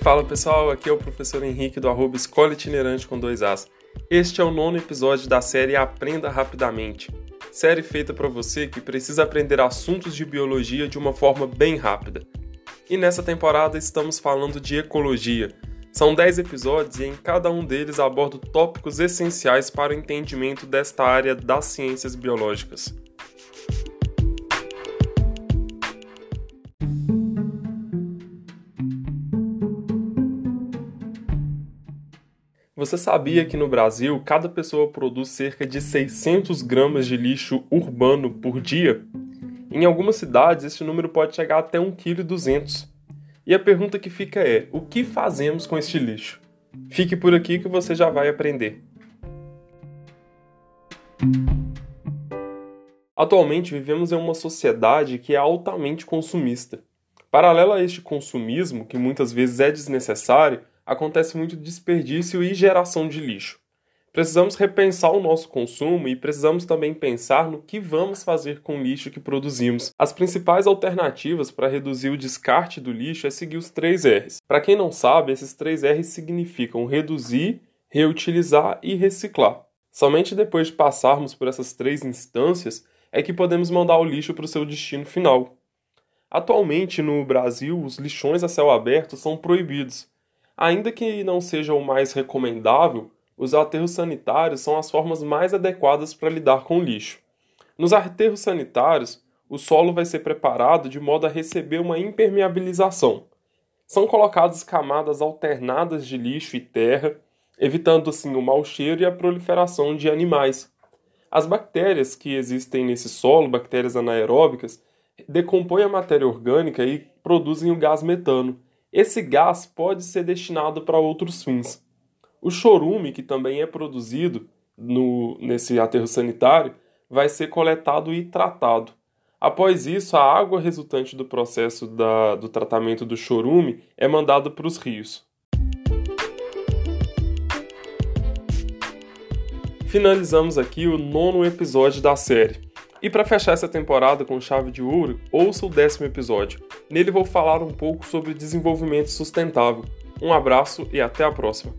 Fala pessoal, aqui é o professor Henrique do arroba Escola Itinerante com dois As. Este é o nono episódio da série Aprenda Rapidamente. Série feita para você que precisa aprender assuntos de biologia de uma forma bem rápida. E nessa temporada estamos falando de ecologia. São 10 episódios e em cada um deles abordo tópicos essenciais para o entendimento desta área das ciências biológicas. Você sabia que no Brasil cada pessoa produz cerca de 600 gramas de lixo urbano por dia? Em algumas cidades, esse número pode chegar até 1,2 kg. E a pergunta que fica é: o que fazemos com este lixo? Fique por aqui que você já vai aprender. Atualmente vivemos em uma sociedade que é altamente consumista. Paralelo a este consumismo, que muitas vezes é desnecessário, acontece muito desperdício e geração de lixo. Precisamos repensar o nosso consumo e precisamos também pensar no que vamos fazer com o lixo que produzimos. As principais alternativas para reduzir o descarte do lixo é seguir os três R's. Para quem não sabe, esses três R's significam reduzir, reutilizar e reciclar. Somente depois de passarmos por essas três instâncias é que podemos mandar o lixo para o seu destino final. Atualmente, no Brasil, os lixões a céu aberto são proibidos, Ainda que não seja o mais recomendável, os aterros sanitários são as formas mais adequadas para lidar com o lixo. Nos aterros sanitários, o solo vai ser preparado de modo a receber uma impermeabilização. São colocadas camadas alternadas de lixo e terra, evitando assim o mau cheiro e a proliferação de animais. As bactérias que existem nesse solo, bactérias anaeróbicas, decompõem a matéria orgânica e produzem o gás metano, esse gás pode ser destinado para outros fins. O chorume, que também é produzido no, nesse aterro sanitário, vai ser coletado e tratado. Após isso, a água resultante do processo da, do tratamento do chorume é mandada para os rios. Finalizamos aqui o nono episódio da série. E para fechar essa temporada com chave de ouro, ouça o décimo episódio. Nele vou falar um pouco sobre desenvolvimento sustentável. Um abraço e até a próxima.